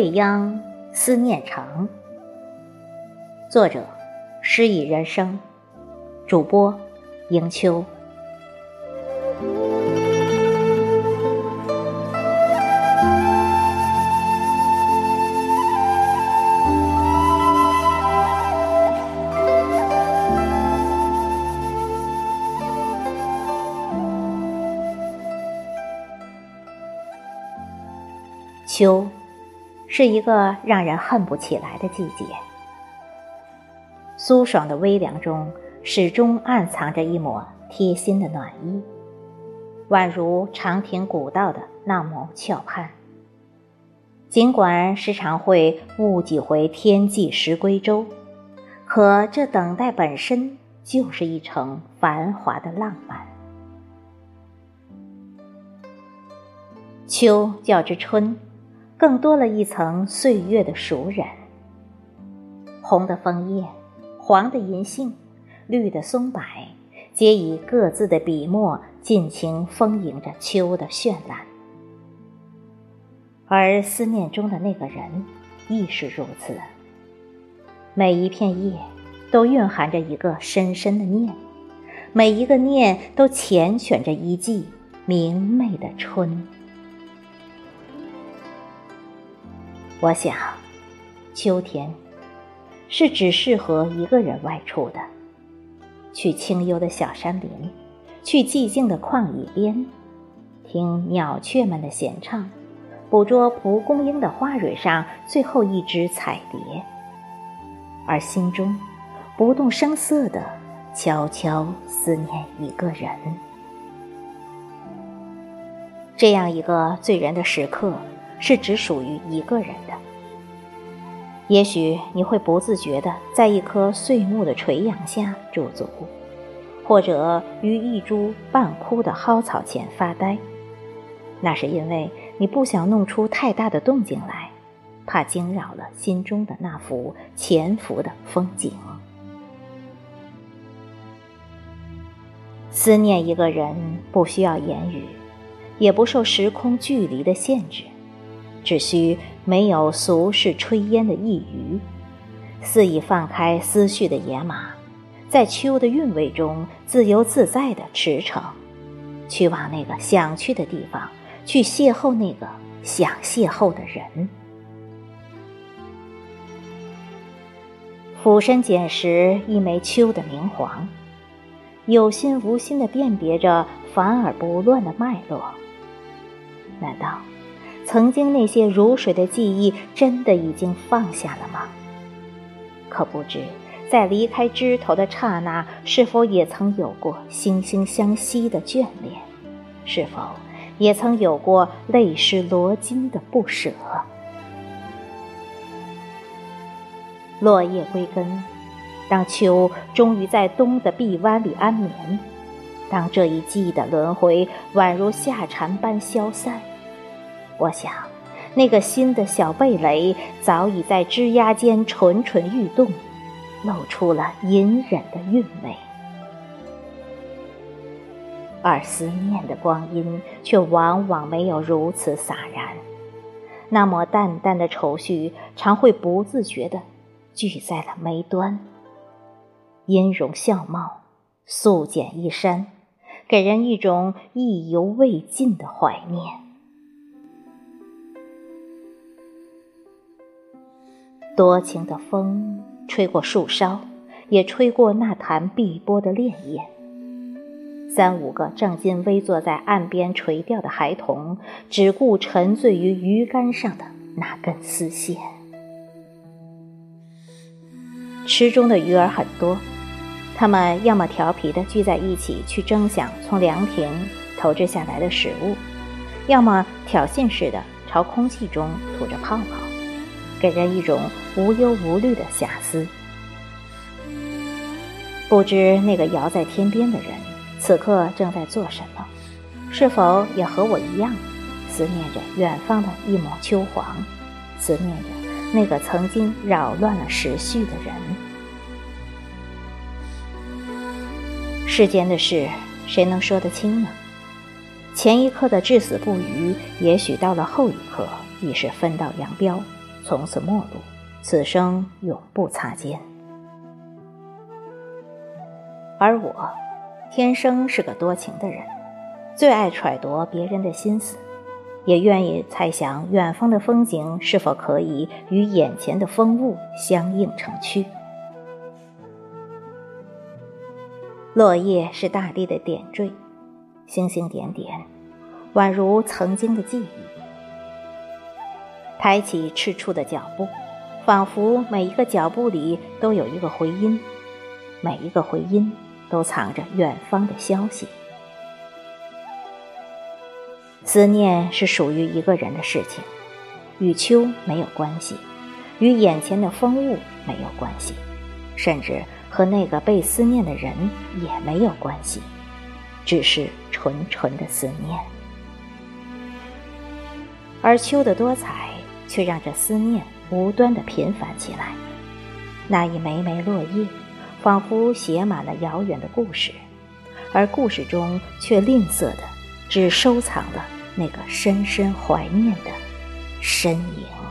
未央，思念长。作者：诗意人生。主播：迎秋。秋。是一个让人恨不起来的季节。苏爽的微凉中，始终暗藏着一抹贴心的暖意，宛如长亭古道的那抹翘畔。尽管时常会误几回天际时归舟，可这等待本身就是一程繁华的浪漫。秋较之春。更多了一层岁月的熟稔。红的枫叶，黄的银杏，绿的松柏，皆以各自的笔墨尽情丰盈着秋的绚烂。而思念中的那个人，亦是如此。每一片叶，都蕴含着一个深深的念；每一个念，都缱绻着一季明媚的春。我想，秋天是只适合一个人外出的。去清幽的小山林，去寂静的旷野边，听鸟雀们的闲唱，捕捉蒲公英的花蕊上最后一只彩蝶，而心中不动声色的悄悄思念一个人。这样一个醉人的时刻。是只属于一个人的。也许你会不自觉地在一棵碎木的垂杨下驻足，或者于一株半枯的蒿草前发呆。那是因为你不想弄出太大的动静来，怕惊扰了心中的那幅潜伏的风景。思念一个人不需要言语，也不受时空距离的限制。只需没有俗世炊烟的一隅，肆意放开思绪的野马，在秋的韵味中自由自在地驰骋，去往那个想去的地方，去邂逅那个想邂逅的人。俯身捡拾一枚秋的明黄，有心无心地辨别着繁而不乱的脉络。难道？曾经那些如水的记忆，真的已经放下了吗？可不知，在离开枝头的刹那，是否也曾有过惺惺相惜的眷恋？是否也曾有过泪湿罗巾的不舍？落叶归根，当秋终于在冬的臂弯里安眠，当这一季的轮回宛如夏蝉般消散。我想，那个新的小蓓蕾早已在枝桠间蠢蠢欲动，露出了隐忍的韵味。而思念的光阴却往往没有如此洒然，那么淡淡的愁绪常会不自觉地聚在了眉端。音容笑貌，素简一山，给人一种意犹未尽的怀念。多情的风吹过树梢，也吹过那潭碧波的潋滟。三五个正襟危坐在岸边垂钓的孩童，只顾沉醉于鱼竿上的那根丝线。池中的鱼儿很多，它们要么调皮地聚在一起去争抢从凉亭投掷下来的食物，要么挑衅似的朝空气中吐着泡泡。给人一种无忧无虑的遐思。不知那个遥在天边的人，此刻正在做什么？是否也和我一样，思念着远方的一抹秋黄，思念着那个曾经扰乱了时序的人？世间的事，谁能说得清呢？前一刻的至死不渝，也许到了后一刻，已是分道扬镳，从此陌路，此生永不擦肩。而我，天生是个多情的人，最爱揣度别人的心思，也愿意猜想远方的风景是否可以与眼前的风物相映成趣。落叶是大地的点缀，星星点点，宛如曾经的记忆。抬起赤触的脚步，仿佛每一个脚步里都有一个回音，每一个回音。都藏着远方的消息。思念是属于一个人的事情，与秋没有关系，与眼前的风物没有关系，甚至和那个被思念的人也没有关系，只是纯纯的思念。而秋的多彩，却让这思念无端的频繁起来。那一枚枚落叶。仿佛写满了遥远的故事，而故事中却吝啬的，只收藏了那个深深怀念的身影。